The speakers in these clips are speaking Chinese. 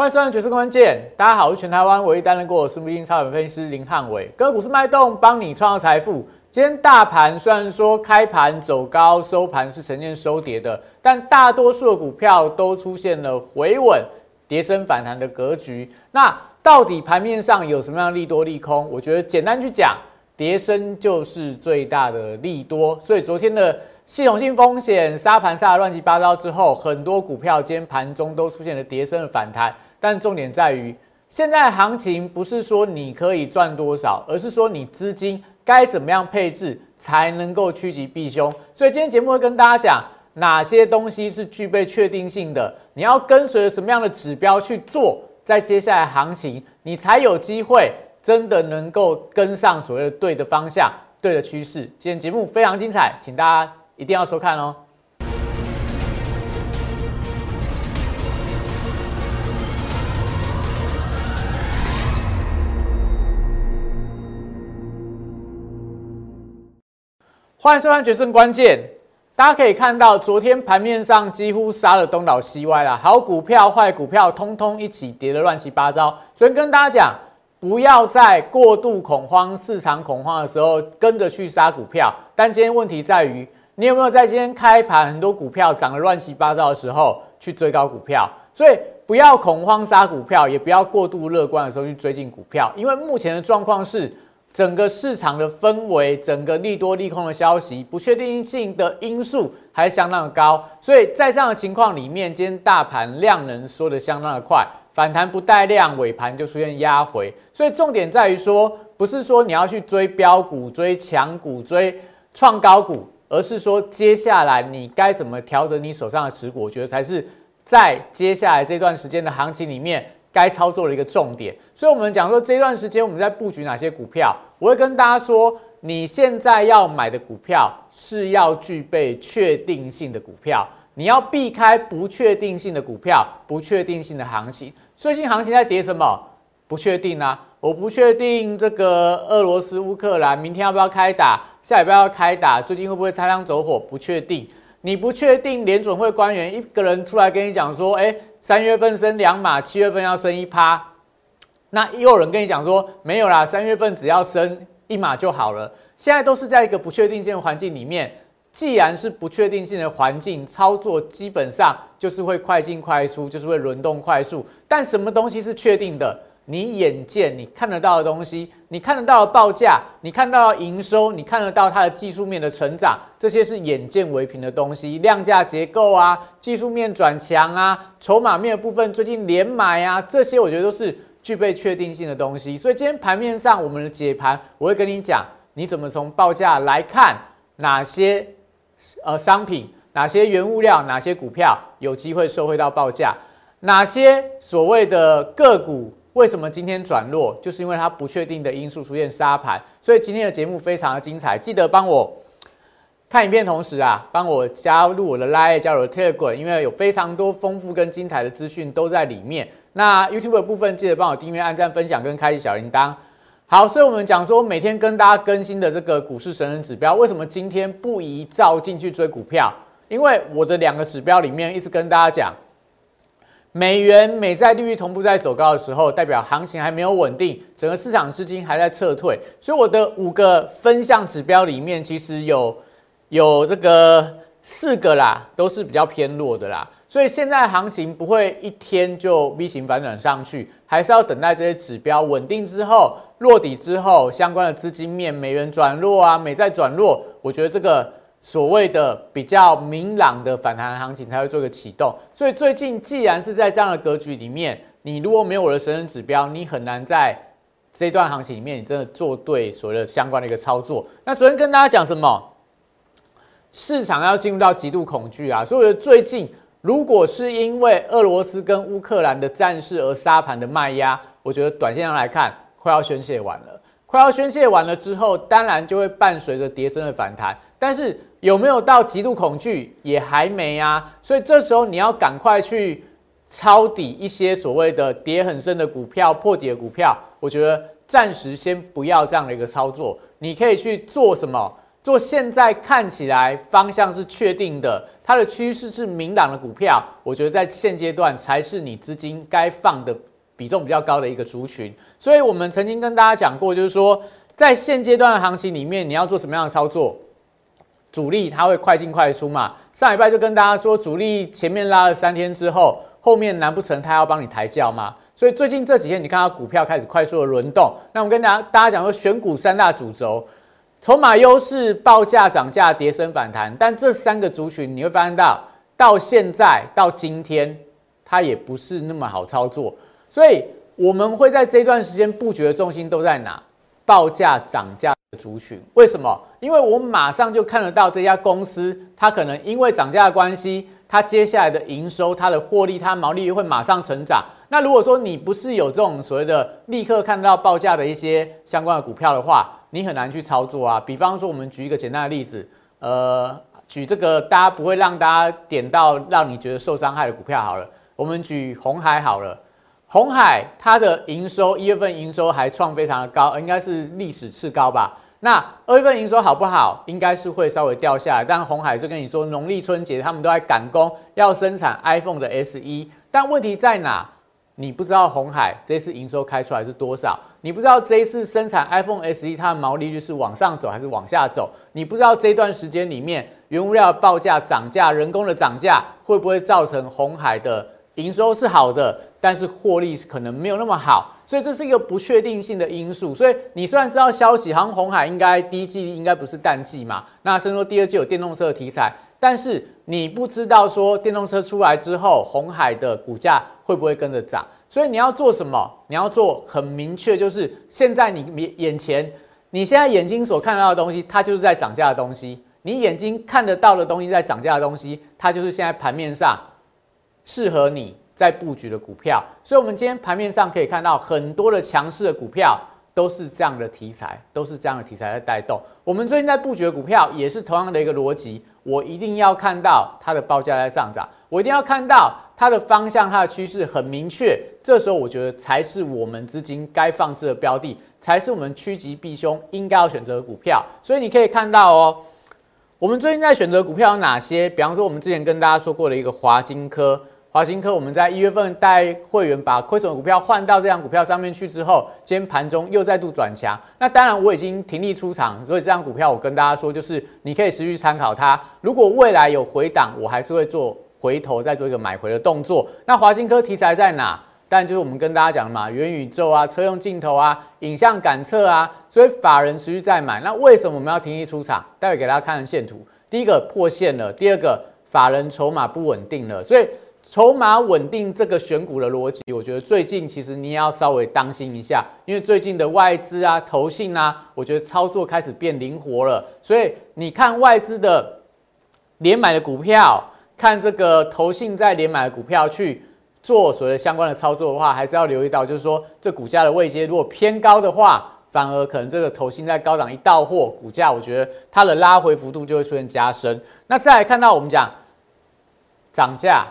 欢迎收看《决策关键》，大家好，我是全台湾唯一担任过私募基金操盘分析师林汉伟，个股市脉动，帮你创造财富。今天大盘虽然说开盘走高，收盘是呈现收跌的，但大多数的股票都出现了回稳、跌升反弹的格局。那到底盘面上有什么样利多利空？我觉得简单去讲，跌升就是最大的利多。所以昨天的系统性风险杀盘杀的乱七八糟之后，很多股票今天盘中都出现了跌升的反弹。但重点在于，现在行情不是说你可以赚多少，而是说你资金该怎么样配置才能够趋吉避凶。所以今天节目会跟大家讲哪些东西是具备确定性的，你要跟随着什么样的指标去做，在接下来行情你才有机会真的能够跟上所谓的对的方向、对的趋势。今天节目非常精彩，请大家一定要收看哦。欢迎收看《决胜关键》。大家可以看到，昨天盘面上几乎杀了东倒西歪啦，好股票、坏股票，通通一起跌得乱七八糟。所以跟大家讲，不要在过度恐慌、市场恐慌的时候跟着去杀股票。但今天问题在于，你有没有在今天开盘很多股票涨得乱七八糟的时候去追高股票？所以不要恐慌杀股票，也不要过度乐观的时候去追进股票，因为目前的状况是。整个市场的氛围，整个利多利空的消息，不确定性的因素还相当的高，所以在这样的情况里面，今天大盘量能缩的相当的快，反弹不带量，尾盘就出现压回，所以重点在于说，不是说你要去追标股、追强股、追创高股，而是说接下来你该怎么调整你手上的持股，我觉得才是在接下来这段时间的行情里面。该操作的一个重点，所以我们讲说这段时间我们在布局哪些股票，我会跟大家说，你现在要买的股票是要具备确定性的股票，你要避开不确定性的股票，不确定性的行情。最近行情在跌什么？不确定啊！我不确定这个俄罗斯乌克兰明天要不要开打，下礼拜要开打，最近会不会擦枪走火？不确定。你不确定联准会官员一个人出来跟你讲说，哎，三月份升两码，七月份要升一趴，那又有人跟你讲说没有啦，三月份只要升一码就好了。现在都是在一个不确定性的环境里面，既然是不确定性的环境，操作基本上就是会快进快出，就是会轮动快速。但什么东西是确定的？你眼见你看得到的东西，你看得到的报价，你看到的营收，你看得到它的技术面的成长，这些是眼见为凭的东西。量价结构啊，技术面转强啊，筹码面的部分最近连买啊，这些我觉得都是具备确定性的东西。所以今天盘面上我们的解盘，我会跟你讲，你怎么从报价来看哪些呃商品，哪些原物料，哪些股票有机会受惠到报价，哪些所谓的个股。为什么今天转弱？就是因为它不确定的因素出现杀盘，所以今天的节目非常的精彩。记得帮我看影片，同时啊，帮我加入我的 Line，加入 Telegram，因为有非常多丰富跟精彩的资讯都在里面。那 YouTube 的部分，记得帮我订阅、按赞、分享跟开启小铃铛。好，所以我们讲说每天跟大家更新的这个股市神人指标，为什么今天不宜照进去追股票？因为我的两个指标里面一直跟大家讲。美元美债利率同步在走高的时候，代表行情还没有稳定，整个市场资金还在撤退，所以我的五个分项指标里面，其实有有这个四个啦，都是比较偏弱的啦。所以现在行情不会一天就 V 型反转上去，还是要等待这些指标稳定之后落底之后，相关的资金面美元转弱啊，美债转弱，我觉得这个。所谓的比较明朗的反弹行情才会做个启动，所以最近既然是在这样的格局里面，你如果没有我的神人指标，你很难在这段行情里面，你真的做对所谓的相关的一个操作。那昨天跟大家讲什么？市场要进入到极度恐惧啊！所以我觉得最近如果是因为俄罗斯跟乌克兰的战事而杀盘的卖压，我觉得短线上来看快要宣泄完了，快要宣泄完了之后，当然就会伴随着跌升的反弹，但是。有没有到极度恐惧？也还没啊，所以这时候你要赶快去抄底一些所谓的跌很深的股票、破底的股票。我觉得暂时先不要这样的一个操作，你可以去做什么？做现在看起来方向是确定的，它的趋势是明朗的股票，我觉得在现阶段才是你资金该放的比重比较高的一个族群。所以我们曾经跟大家讲过，就是说在现阶段的行情里面，你要做什么样的操作？主力它会快进快出嘛？上礼拜就跟大家说，主力前面拉了三天之后，后面难不成他要帮你抬轿吗？所以最近这几天你看到股票开始快速的轮动。那我跟大家大家讲说，选股三大主轴，筹码优势、报价涨价、跌升反弹。但这三个族群你会发现到，到现在到今天，它也不是那么好操作。所以我们会在这段时间布局的重心都在哪？报价涨价。族群为什么？因为我马上就看得到这家公司，它可能因为涨价的关系，它接下来的营收、它的获利、它毛利率会马上成长。那如果说你不是有这种所谓的立刻看到报价的一些相关的股票的话，你很难去操作啊。比方说，我们举一个简单的例子，呃，举这个大家不会让大家点到让你觉得受伤害的股票好了。我们举红海好了。红海它的营收一月份营收还创非常的高，应该是历史次高吧。那二月份营收好不好？应该是会稍微掉下来。但红海就跟你说，农历春节他们都在赶工，要生产 iPhone 的 S e 但问题在哪？你不知道红海这次营收开出来是多少？你不知道这一次生产 iPhone S e 它的毛利率是往上走还是往下走？你不知道这段时间里面原物料报价涨价、人工的涨价会不会造成红海的营收是好的？但是获利可能没有那么好，所以这是一个不确定性的因素。所以你虽然知道消息，好像红海应该第一季应该不是淡季嘛，那甚至说第二季有电动车的题材，但是你不知道说电动车出来之后，红海的股价会不会跟着涨。所以你要做什么？你要做很明确，就是现在你眼前，你现在眼睛所看到的东西，它就是在涨价的东西；你眼睛看得到的东西，在涨价的东西，它就是现在盘面上适合你。在布局的股票，所以我们今天盘面上可以看到很多的强势的股票都是这样的题材，都是这样的题材在带动。我们最近在布局的股票也是同样的一个逻辑，我一定要看到它的报价在上涨，我一定要看到它的方向、它的趋势很明确，这时候我觉得才是我们资金该放置的标的，才是我们趋吉避凶应该要选择的股票。所以你可以看到哦，我们最近在选择股票有哪些？比方说我们之前跟大家说过的一个华金科。华兴科，我们在一月份带会员把亏损的股票换到这张股票上面去之后，今天盘中又再度转强。那当然我已经停利出场，所以这张股票我跟大家说，就是你可以持续参考它。如果未来有回档，我还是会做回头再做一个买回的动作。那华兴科题材在哪？但就是我们跟大家讲嘛，元宇宙啊、车用镜头啊、影像感测啊，所以法人持续在买。那为什么我们要停利出场？待会给大家看线图。第一个破线了，第二个法人筹码不稳定了，所以。筹码稳定这个选股的逻辑，我觉得最近其实你也要稍微当心一下，因为最近的外资啊、投信啊，我觉得操作开始变灵活了。所以你看外资的连买的股票，看这个投信在连买的股票去做所谓相关的操作的话，还是要留意到，就是说这股价的位阶如果偏高的话，反而可能这个投信在高档一到货，股价我觉得它的拉回幅度就会出现加深。那再来看到我们讲涨价。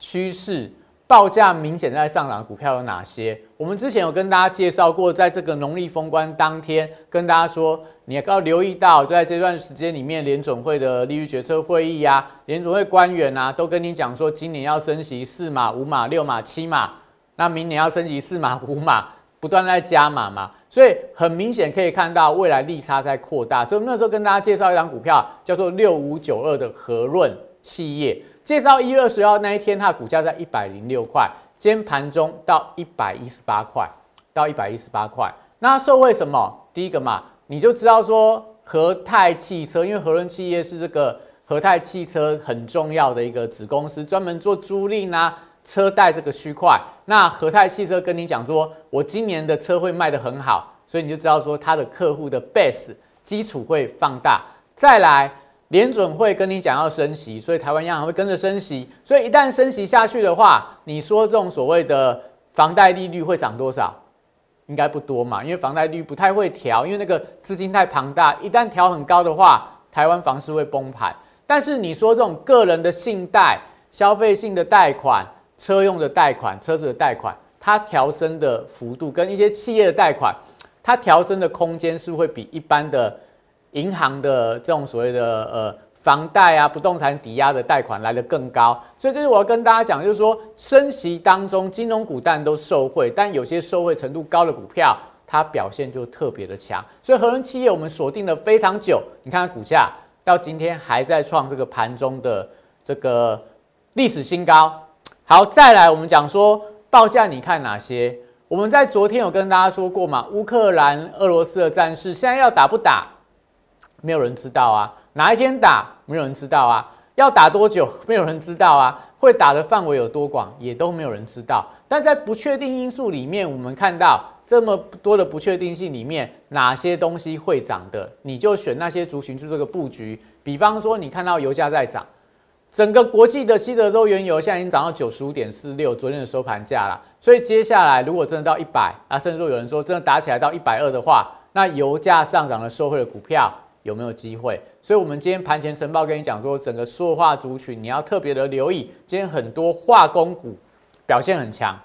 趋势报价明显在上涨的股票有哪些？我们之前有跟大家介绍过，在这个农历封关当天，跟大家说，你要留意到，在这段时间里面，联总会的利率决策会议啊，联总会官员啊，都跟你讲说，今年要升息四码、五码、六码、七码，那明年要升息四码、五码，不断在加码嘛，所以很明显可以看到未来利差在扩大。所以那时候跟大家介绍一张股票，叫做六五九二的和润企业。介绍一月二十号那一天，它的股价在一百零六块，今天盘中到一百一十八块，到一百一十八块。那受惠什么？第一个嘛，你就知道说和泰汽车，因为和润企业是这个和泰汽车很重要的一个子公司，专门做租赁啊、车贷这个区块。那和泰汽车跟你讲说，我今年的车会卖得很好，所以你就知道说它的客户的 base 基础会放大。再来。联准会跟你讲要升息，所以台湾央行会跟着升息。所以一旦升息下去的话，你说这种所谓的房贷利率会涨多少？应该不多嘛，因为房贷率不太会调，因为那个资金太庞大。一旦调很高的话，台湾房市会崩盘。但是你说这种个人的信贷、消费性的贷款、车用的贷款、车子的贷款，它调升的幅度跟一些企业的贷款，它调升的空间是会比一般的。银行的这种所谓的呃房贷啊、不动产抵押的贷款来得更高，所以这是我要跟大家讲，就是说升息当中，金融股但都受惠，但有些受惠程度高的股票，它表现就特别的强。所以和人企业我们锁定了非常久，你看看股价到今天还在创这个盘中的这个历史新高。好，再来我们讲说报价，你看哪些？我们在昨天有跟大家说过嘛，乌克兰、俄罗斯的战事现在要打不打，没有人知道啊。哪一天打，没有人知道啊。要打多久，没有人知道啊。会打的范围有多广，也都没有人知道。但在不确定因素里面，我们看到这么多的不确定性里面，哪些东西会涨的，你就选那些族群去这个布局。比方说，你看到油价在涨，整个国际的西德州原油现在已经涨到九十五点四六，昨天的收盘价了。所以接下来如果真的到一百啊，甚至说有人说真的打起来到一百二的话，那油价上涨的受惠的股票有没有机会？所以，我们今天盘前晨报跟你讲说，整个塑化族群你要特别的留意。今天很多化工股表现很强。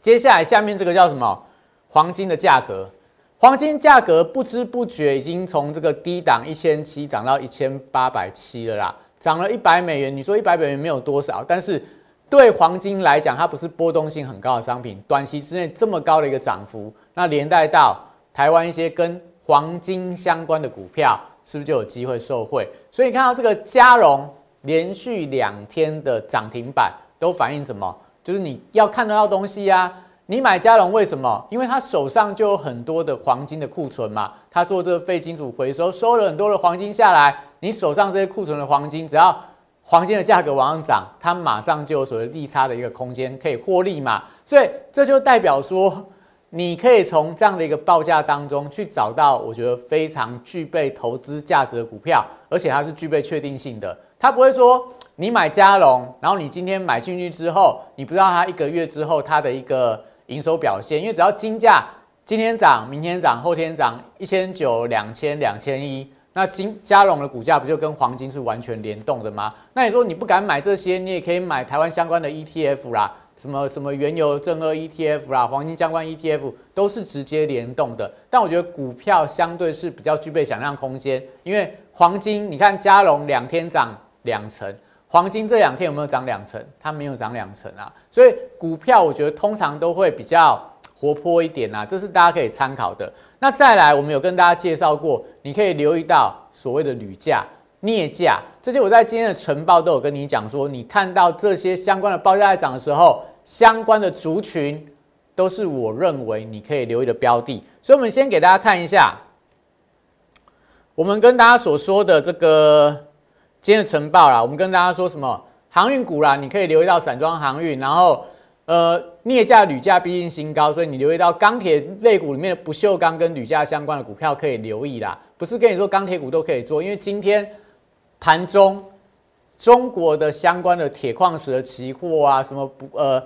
接下来下面这个叫什么？黄金的价格，黄金价格不知不觉已经从这个低档一千七涨到一千八百七了啦，涨了一百美元。你说一百美元没有多少，但是对黄金来讲，它不是波动性很高的商品，短期之内这么高的一个涨幅，那连带到台湾一些跟黄金相关的股票。是不是就有机会受惠？所以看到这个嘉荣连续两天的涨停板，都反映什么？就是你要看得到东西呀。你买嘉荣为什么？因为他手上就有很多的黄金的库存嘛。他做这个废金属回收，收了很多的黄金下来。你手上这些库存的黄金，只要黄金的价格往上涨，它马上就有所谓利差的一个空间可以获利嘛。所以这就代表说。你可以从这样的一个报价当中去找到，我觉得非常具备投资价值的股票，而且它是具备确定性的。它不会说你买嘉龙，然后你今天买进去之后，你不知道它一个月之后它的一个营收表现，因为只要金价今天涨，明天涨，后天涨一千九、两千、两千一，那金嘉龙的股价不就跟黄金是完全联动的吗？那你说你不敢买这些，你也可以买台湾相关的 ETF 啦。什么什么原油正二 ETF 啦，黄金相关 ETF 都是直接联动的，但我觉得股票相对是比较具备想象空间，因为黄金，你看嘉龙两天涨两成，黄金这两天有没有涨两成？它没有涨两成啊，所以股票我觉得通常都会比较活泼一点啊，这是大家可以参考的。那再来，我们有跟大家介绍过，你可以留意到所谓的铝价、镍价，这些我在今天的晨报都有跟你讲说，你看到这些相关的报价在涨的时候。相关的族群都是我认为你可以留意的标的，所以，我们先给大家看一下，我们跟大家所说的这个今天的晨报啦，我们跟大家说什么航运股啦，你可以留意到散装航运，然后呃镍价、铝价毕竟新高，所以你留意到钢铁类股里面的不锈钢跟铝价相关的股票可以留意啦。不是跟你说钢铁股都可以做，因为今天盘中中国的相关的铁矿石的期货啊，什么不呃。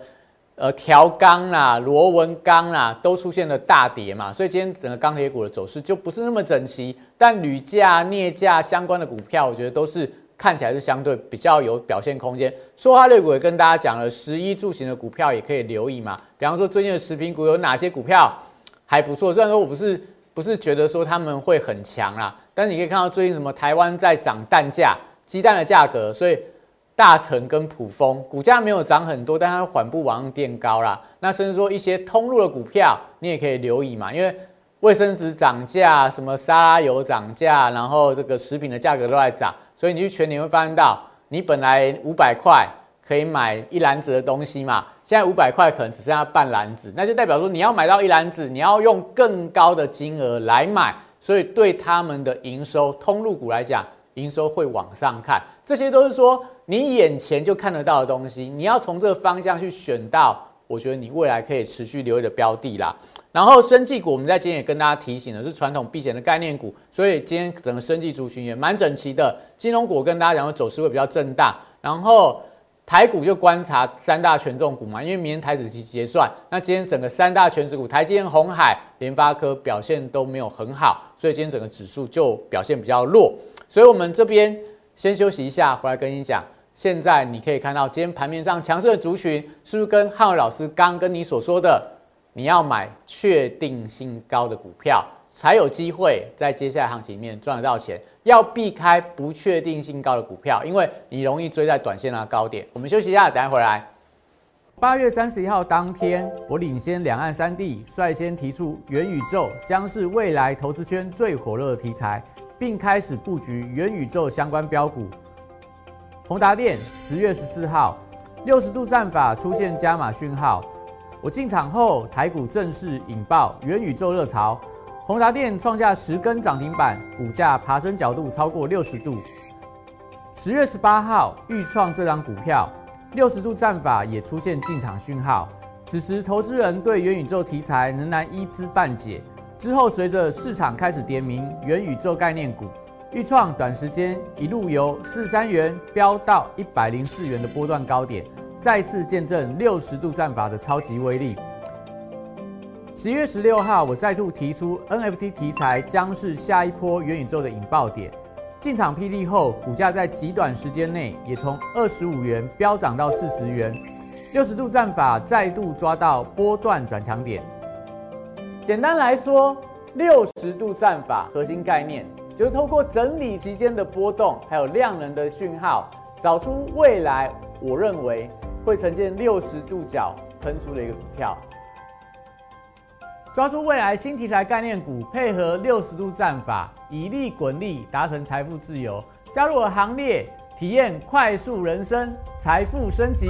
呃，条钢啦、螺纹钢啦，都出现了大跌嘛，所以今天整个钢铁股的走势就不是那么整齐。但铝价、镍价相关的股票，我觉得都是看起来是相对比较有表现空间。说话类股也跟大家讲了，十一住行的股票也可以留意嘛。比方说最近的食品股有哪些股票还不错？虽然说我不是不是觉得说他们会很强啦，但是你可以看到最近什么台湾在涨蛋价、鸡蛋的价格，所以。大成跟普丰股价没有涨很多，但它缓步往上垫高啦。那甚至说一些通路的股票，你也可以留意嘛，因为卫生纸涨价，什么沙拉油涨价，然后这个食品的价格都在涨，所以你去全年会发现到，你本来五百块可以买一篮子的东西嘛，现在五百块可能只剩下半篮子，那就代表说你要买到一篮子，你要用更高的金额来买，所以对他们的营收通路股来讲，营收会往上看，这些都是说。你眼前就看得到的东西，你要从这个方向去选到，我觉得你未来可以持续留意的标的啦。然后生技股，我们在今天也跟大家提醒的是传统避险的概念股，所以今天整个生技族群也蛮整齐的。金融股跟大家讲的走势会比较震荡，然后台股就观察三大权重股嘛，因为明天台指期结算，那今天整个三大权值股，台积电、红海、联发科表现都没有很好，所以今天整个指数就表现比较弱。所以我们这边先休息一下，回来跟你讲。现在你可以看到，今天盘面上强势的族群，是不是跟汉伟老师刚跟你所说的，你要买确定性高的股票，才有机会在接下来行情里面赚得到钱。要避开不确定性高的股票，因为你容易追在短线的高点。我们休息一下，等下回来。八月三十一号当天，我领先两岸三地，率先提出元宇宙将是未来投资圈最火热的题材，并开始布局元宇宙相关标股。宏达电十月十四号，六十度战法出现加码讯号，我进场后，台股正式引爆元宇宙热潮。宏达电创下十根涨停板，股价爬升角度超过六十度。十月十八号，预创这张股票六十度战法也出现进场讯号。此时，投资人对元宇宙题材仍然一知半解。之后，随着市场开始点名元宇宙概念股，预创短时间一路由四三元飙到一百零四元的波段高点，再次见证六十度战法的超级威力。十一月十六号，我再度提出 NFT 题材将是下一波元宇宙的引爆点。进场霹雳后，股价在极短时间内也从二十五元飙涨到四十元。六十度战法再度抓到波段转强点。简单来说，六十度战法核心概念就是透过整理期间的波动，还有量能的讯号，找出未来我认为会呈现六十度角喷出的一个股票。抓住未来新题材概念股，配合六十度战法，以利滚利，达成财富自由。加入我行列，体验快速人生，财富升级。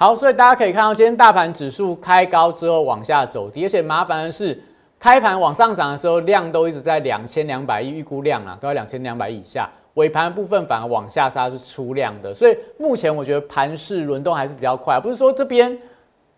好，所以大家可以看到，今天大盘指数开高之后往下走低，而且麻烦的是，开盘往上涨的时候量都一直在两千两百亿，预估量啊都在两千两百亿以下。尾盘部分反而往下杀是出量的，所以目前我觉得盘势轮动还是比较快，不是说这边。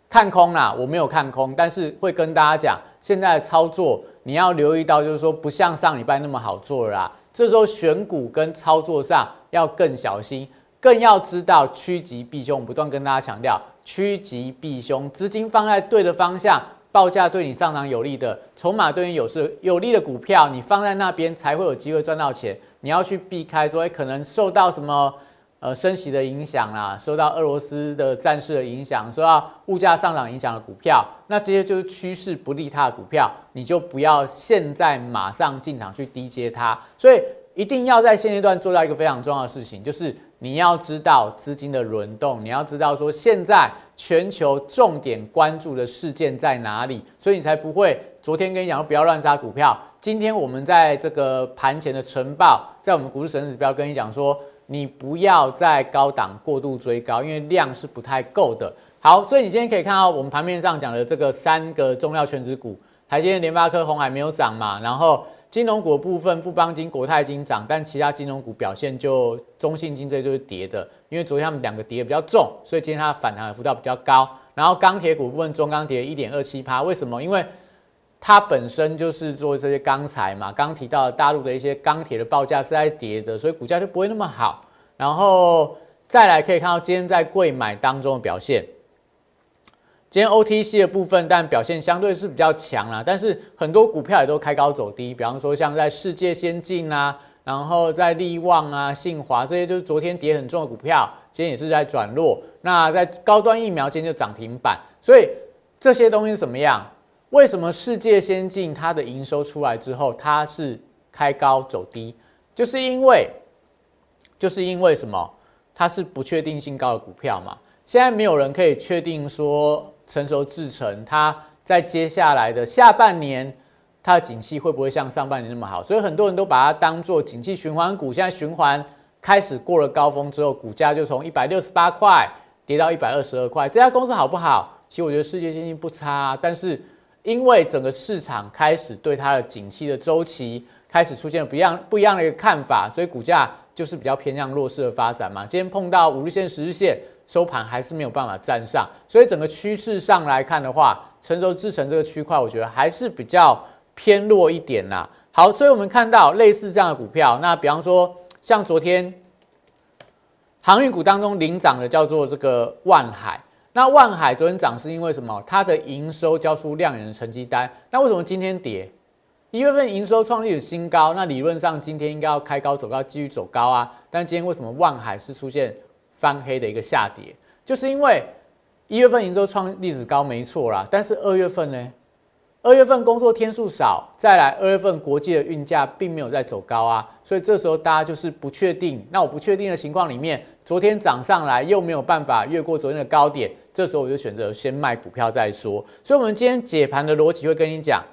看空啦，我没有看空，但是会跟大家讲，现在的操作你要留意到，就是说不像上礼拜那么好做了啦。这时候选股跟操作上要更小心，更要知道趋吉避凶。不断跟大家强调，趋吉避凶，资金放在对的方向，报价对你上涨有利的，筹码对你有势有利的股票，你放在那边才会有机会赚到钱。你要去避开说，可能受到什么。呃，升息的影响啦，受到俄罗斯的战事的影响，受到物价上涨影响的股票，那这些就是趋势不利它的股票，你就不要现在马上进场去低接它。所以一定要在现阶段做到一个非常重要的事情，就是你要知道资金的轮动，你要知道说现在全球重点关注的事件在哪里，所以你才不会昨天跟你讲不要乱杀股票，今天我们在这个盘前的晨报，在我们股市神指标跟你讲说。你不要在高档过度追高，因为量是不太够的。好，所以你今天可以看到我们盘面上讲的这个三个重要全指股，台积电、联发科、红海没有涨嘛？然后金融股部分，富邦金、国泰金涨，但其他金融股表现就中信金这就是跌的，因为昨天他们两个跌比较重，所以今天它反弹的幅度比较高。然后钢铁股部分，中钢跌一点二七趴，为什么？因为它本身就是做这些钢材嘛，刚提到大陆的一些钢铁的报价是在跌的，所以股价就不会那么好。然后再来可以看到今天在贵买当中的表现，今天 OTC 的部分，但表现相对是比较强啦，但是很多股票也都开高走低，比方说像在世界先进啊，然后在利旺啊、信华这些，就是昨天跌很重的股票，今天也是在转弱。那在高端疫苗今天就涨停板，所以这些东西怎么样？为什么世界先进它的营收出来之后，它是开高走低？就是因为，就是因为什么？它是不确定性高的股票嘛。现在没有人可以确定说成熟制成它在接下来的下半年，它的景气会不会像上半年那么好？所以很多人都把它当做景气循环股。现在循环开始过了高峰之后，股价就从一百六十八块跌到一百二十二块。这家公司好不好？其实我觉得世界先进不差，但是。因为整个市场开始对它的景气的周期开始出现了不一样不一样的一个看法，所以股价就是比较偏向弱势的发展嘛。今天碰到五日线、十日线收盘还是没有办法站上，所以整个趋势上来看的话，成熟制成这个区块，我觉得还是比较偏弱一点呐。好，所以我们看到类似这样的股票，那比方说像昨天航运股当中领涨的叫做这个万海。那万海昨天涨是因为什么？它的营收交出亮眼的成绩单。那为什么今天跌？一月份营收创历史新高，那理论上今天应该要开高走高，继续走高啊。但今天为什么万海是出现翻黑的一个下跌？就是因为一月份营收创历史高没错啦，但是二月份呢？二月份工作天数少，再来二月份国际的运价并没有在走高啊，所以这时候大家就是不确定。那我不确定的情况里面，昨天涨上来又没有办法越过昨天的高点，这时候我就选择先卖股票再说。所以，我们今天解盘的逻辑会跟你讲，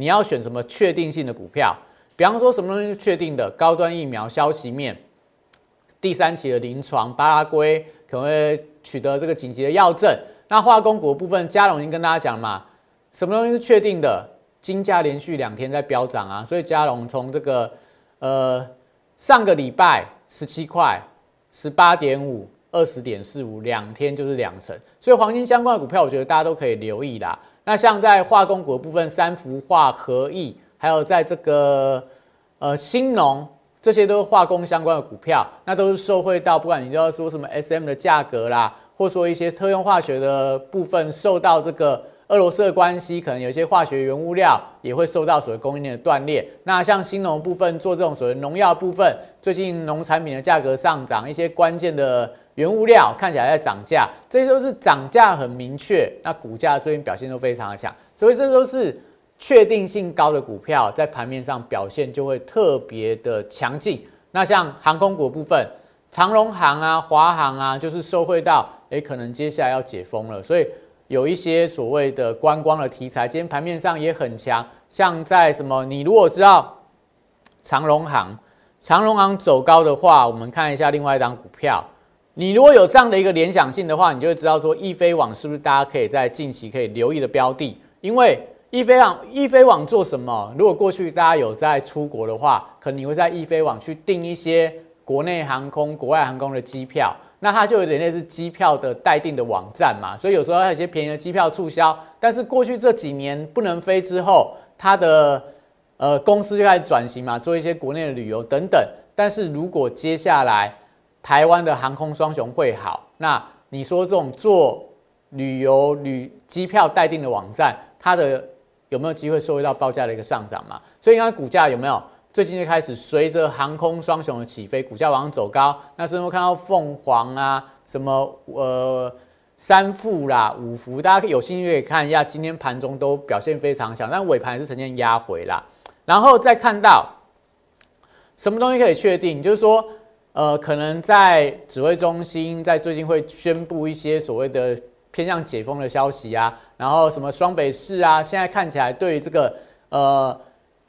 你要选什么确定性的股票，比方说什么东西是确定的，高端疫苗消息面，第三期的临床，巴拉圭可能会取得这个紧急的药证。那化工股部分，嘉龙已经跟大家讲嘛。什么东西是确定的？金价连续两天在飙涨啊，所以嘉龙从这个呃上个礼拜十七块、十八点五、二十点四五，两天就是两成。所以黄金相关的股票，我觉得大家都可以留意啦。那像在化工股的部分，三氟化合意，还有在这个呃新农，这些都是化工相关的股票，那都是受惠到，不管你要说什么 S M 的价格啦，或说一些特用化学的部分受到这个。俄罗斯的关系，可能有些化学原物料也会受到所谓供应链的断裂。那像新农部分做这种所谓农药部分，最近农产品的价格上涨，一些关键的原物料看起来在涨价，这些都是涨价很明确。那股价最近表现都非常的强，所以这都是确定性高的股票，在盘面上表现就会特别的强劲。那像航空股部分，长龙航啊、华航啊，就是受惠到，诶，可能接下来要解封了，所以。有一些所谓的观光的题材，今天盘面上也很强。像在什么，你如果知道长隆行，长隆行走高的话，我们看一下另外一张股票。你如果有这样的一个联想性的话，你就会知道说，易飞网是不是大家可以在近期可以留意的标的？因为易飞网，易飞网做什么？如果过去大家有在出国的话，可能你会在易飞网去订一些国内航空、国外航空的机票。那它就有点类似机票的待定的网站嘛，所以有时候还有一些便宜的机票促销。但是过去这几年不能飞之后，它的呃公司就开始转型嘛，做一些国内的旅游等等。但是如果接下来台湾的航空双雄会好，那你说这种做旅游旅机票待定的网站，它的有没有机会受到报价的一个上涨嘛？所以看股价有没有？最近就开始随着航空双雄的起飞，股价往上走高。那是候看到凤凰啊，什么呃三富啦、五福，大家可以有兴趣可以看一下，今天盘中都表现非常强，但尾盘是呈现压回啦。然后再看到什么东西可以确定，就是说呃，可能在指挥中心在最近会宣布一些所谓的偏向解封的消息啊，然后什么双北市啊，现在看起来对于这个呃。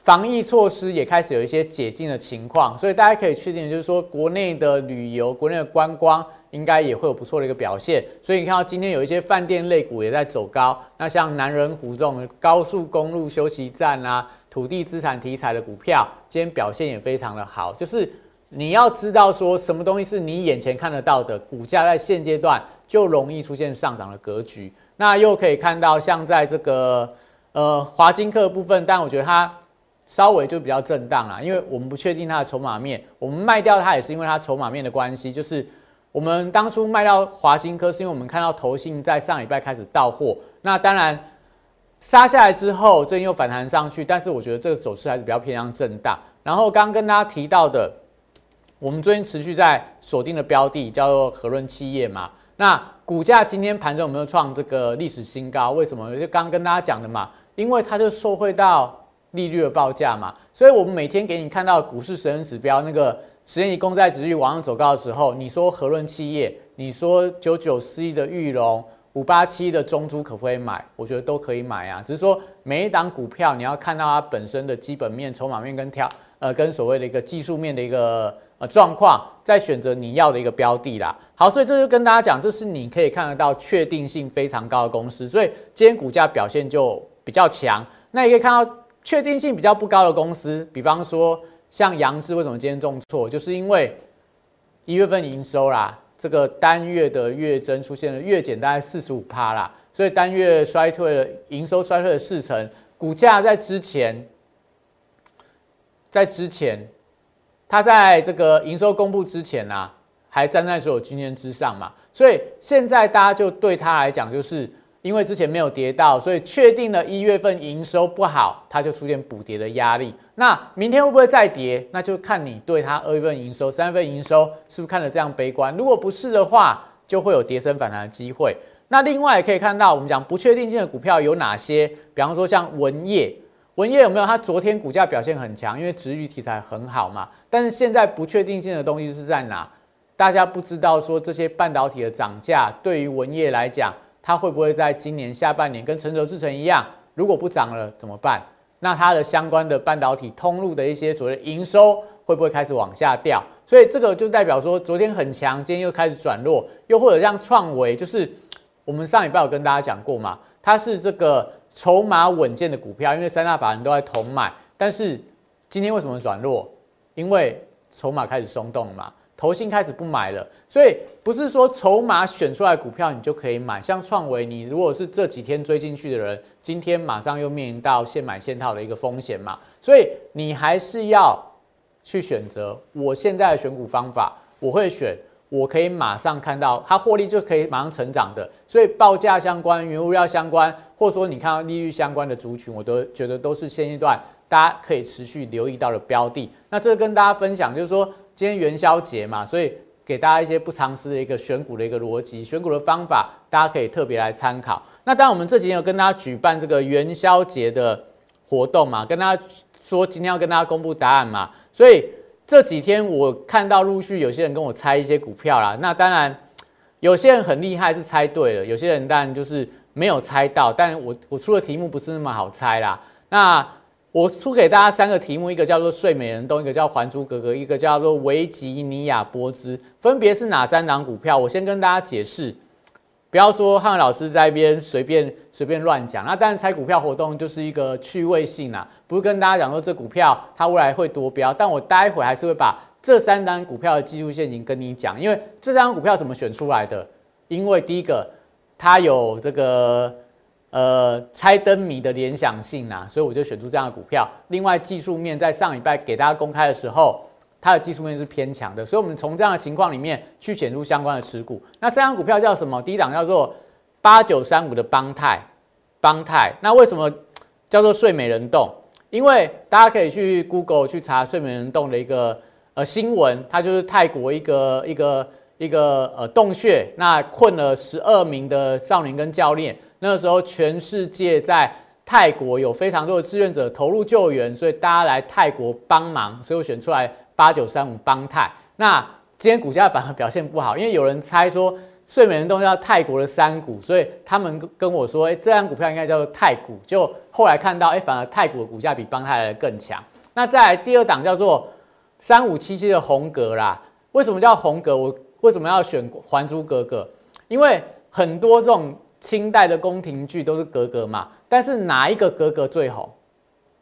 防疫措施也开始有一些解禁的情况，所以大家可以确定，就是说国内的旅游、国内的观光应该也会有不错的一个表现。所以你看到今天有一些饭店类股也在走高，那像南仁湖这种高速公路休息站啊、土地资产题材的股票，今天表现也非常的好。就是你要知道说什么东西是你眼前看得到的，股价在现阶段就容易出现上涨的格局。那又可以看到像在这个呃华金科的部分，但我觉得它。稍微就比较震荡啦，因为我们不确定它的筹码面，我们卖掉它也是因为它筹码面的关系。就是我们当初卖掉华金科，是因为我们看到投信在上礼拜开始到货，那当然杀下来之后，最近又反弹上去，但是我觉得这个走势还是比较偏向震荡。然后刚刚跟大家提到的，我们最近持续在锁定的标的叫做和润企业嘛，那股价今天盘中有没有创这个历史新高？为什么？就刚刚跟大家讲的嘛，因为它就受惠到。利率的报价嘛，所以我们每天给你看到股市神指标那个十年期公债值率往上走高的时候，你说和润企业，你说九九四一的玉龙，五八七的中珠可不可以买？我觉得都可以买啊，只是说每一档股票你要看到它本身的基本面、筹码面跟跳呃跟所谓的一个技术面的一个呃状况，再选择你要的一个标的啦。好，所以这就跟大家讲，这是你可以看得到确定性非常高的公司，所以今天股价表现就比较强。那也可以看到。确定性比较不高的公司，比方说像杨志，为什么今天重挫？就是因为一月份营收啦，这个单月的月增出现了月减，大概四十五趴啦，所以单月衰退了，营收衰退了四成，股价在之前，在之前，它在这个营收公布之前啊，还站在所有均线之上嘛，所以现在大家就对它来讲就是。因为之前没有跌到，所以确定了一月份营收不好，它就出现补跌的压力。那明天会不会再跌？那就看你对它二月份营收、三月份营收是不是看得这样悲观。如果不是的话，就会有跌升反弹的机会。那另外也可以看到，我们讲不确定性的股票有哪些？比方说像文业，文业有没有？它昨天股价表现很强，因为值域题材很好嘛。但是现在不确定性的东西是在哪？大家不知道说这些半导体的涨价对于文业来讲，它会不会在今年下半年跟成熟制程一样？如果不涨了怎么办？那它的相关的半导体通路的一些所谓营收会不会开始往下掉？所以这个就代表说昨天很强，今天又开始转弱，又或者像创维就是。我们上礼拜有跟大家讲过嘛，它是这个筹码稳健的股票，因为三大法人都在同买。但是今天为什么转弱？因为筹码开始松动嘛，投信开始不买了。所以不是说筹码选出来股票你就可以买，像创维，你如果是这几天追进去的人，今天马上又面临到现买现套的一个风险嘛。所以你还是要去选择我现在的选股方法，我会选。我可以马上看到它获利就可以马上成长的，所以报价相关、原物料相关，或者说你看到利率相关的族群，我都觉得都是现阶段大家可以持续留意到的标的。那这跟大家分享就是说，今天元宵节嘛，所以给大家一些不常识的一个选股的一个逻辑、选股的方法，大家可以特别来参考。那当然，我们这几天有跟大家举办这个元宵节的活动嘛，跟大家说今天要跟大家公布答案嘛，所以。这几天我看到陆续有些人跟我猜一些股票啦，那当然有些人很厉害是猜对了，有些人当然就是没有猜到。但我我出的题目不是那么好猜啦。那我出给大家三个题目，一个叫做睡美人洞，一个叫还珠格格，一个叫做维吉尼亚波兹，分别是哪三档股票？我先跟大家解释。不要说汉老师在一边随便随便乱讲，那当然猜股票活动就是一个趣味性啊，不是跟大家讲说这股票它未来会多标，但我待会还是会把这三单股票的技术陷阱跟你讲，因为这三张股票怎么选出来的？因为第一个它有这个呃猜灯谜的联想性呐，所以我就选出这样的股票。另外技术面在上礼拜给大家公开的时候。它的技术面是偏强的，所以我们从这样的情况里面去选出相关的持股。那三张股票叫什么？第一档叫做八九三五的邦泰，邦泰。那为什么叫做睡美人洞？因为大家可以去 Google 去查睡美人洞的一个呃新闻，它就是泰国一个一个一个呃洞穴，那困了十二名的少年跟教练。那个时候全世界在泰国有非常多的志愿者投入救援，所以大家来泰国帮忙，所以我选出来。八九三五邦泰，那今天股价反而表现不好，因为有人猜说睡美人洞叫泰国的山股，所以他们跟我说，哎，这张股票应该叫做泰股。就后来看到，哎，反而泰股的股价比邦泰来的更强。那再来第二档叫做三五七七的红格啦，为什么叫红格？我为什么要选《还珠格格》？因为很多这种清代的宫廷剧都是格格嘛，但是哪一个格格最红？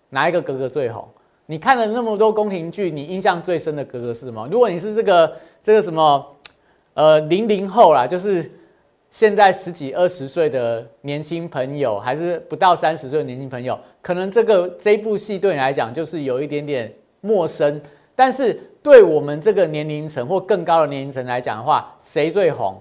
哪一个格格最红？你看了那么多宫廷剧，你印象最深的格格是什么？如果你是这个这个什么，呃，零零后啦，就是现在十几二十岁的年轻朋友，还是不到三十岁的年轻朋友，可能这个这部戏对你来讲就是有一点点陌生。但是对我们这个年龄层或更高的年龄层来讲的话，谁最红？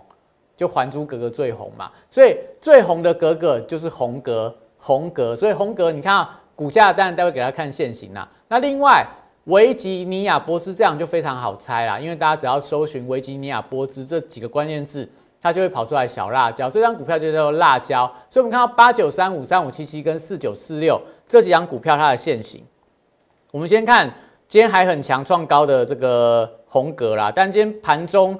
就《还珠格格》最红嘛。所以最红的格格就是红格，红格。所以红格，你看啊，股价当然待会给他看现形啦。那另外，维吉尼亚波斯这样就非常好猜啦，因为大家只要搜寻维吉尼亚波斯这几个关键字，它就会跑出来小辣椒。这张股票就叫做辣椒。所以，我们看到八九三五、三五七七跟四九四六这几张股票它的线型。我们先看今天还很强创高的这个红格啦，但今天盘中，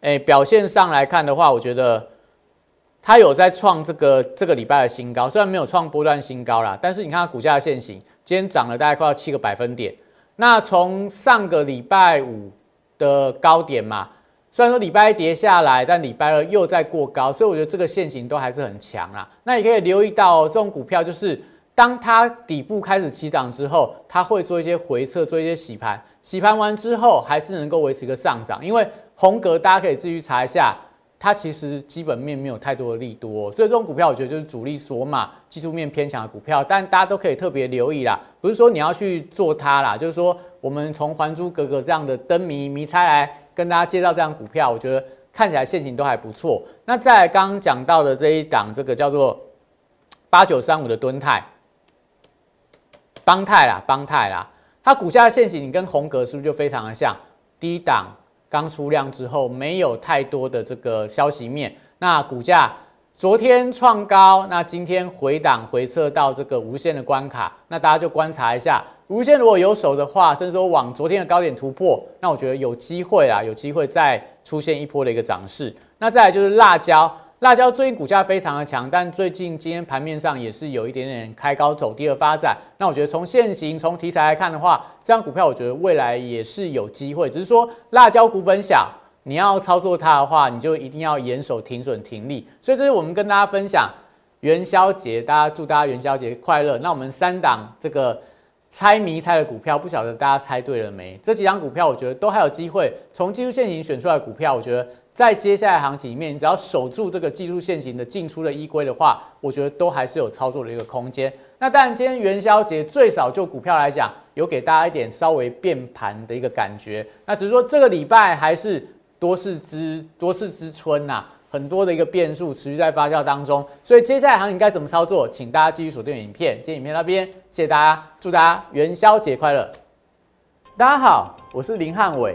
哎，表现上来看的话，我觉得它有在创这个这个礼拜的新高，虽然没有创波段新高啦，但是你看它股价的线型。今天涨了大概快要七个百分点，那从上个礼拜五的高点嘛，虽然说礼拜一跌下来，但礼拜二又在过高，所以我觉得这个线型都还是很强啦。那也可以留意到，这种股票就是当它底部开始起涨之后，它会做一些回撤，做一些洗盘，洗盘完之后还是能够维持一个上涨，因为红格大家可以自己查一下。它其实基本面没有太多的利多，所以这种股票我觉得就是主力锁码、技术面偏强的股票，但大家都可以特别留意啦。不是说你要去做它啦，就是说我们从《还珠格格》这样的灯谜谜猜来跟大家介绍这样股票，我觉得看起来现形都还不错。那在刚刚讲到的这一档，这个叫做八九三五的敦泰、邦泰啦、邦泰啦，它股价的现形你跟红格是不是就非常的像？低档。刚出量之后，没有太多的这个消息面，那股价昨天创高，那今天回档回撤到这个无限的关卡，那大家就观察一下，无限如果有手的话，甚至说往昨天的高点突破，那我觉得有机会啊，有机会再出现一波的一个涨势。那再来就是辣椒。辣椒最近股价非常的强，但最近今天盘面上也是有一点点开高走低的发展。那我觉得从现形、从题材来看的话，这张股票我觉得未来也是有机会。只是说辣椒股本小，你要操作它的话，你就一定要严守停损停利。所以这是我们跟大家分享元宵节，大家祝大家元宵节快乐。那我们三档这个猜谜猜的股票，不晓得大家猜对了没？这几张股票我觉得都还有机会。从技术线型选出来股票，我觉得。在接下来行情里面，你只要守住这个技术线型的进出的依规的话，我觉得都还是有操作的一个空间。那当然，今天元宵节最少就股票来讲，有给大家一点稍微变盘的一个感觉。那只是说这个礼拜还是多事之多事之春呐，很多的一个变数持续在发酵当中。所以接下来行情该怎么操作，请大家继续锁定影片。今天影片那边，谢谢大家，祝大家元宵节快乐。大家好，我是林汉伟。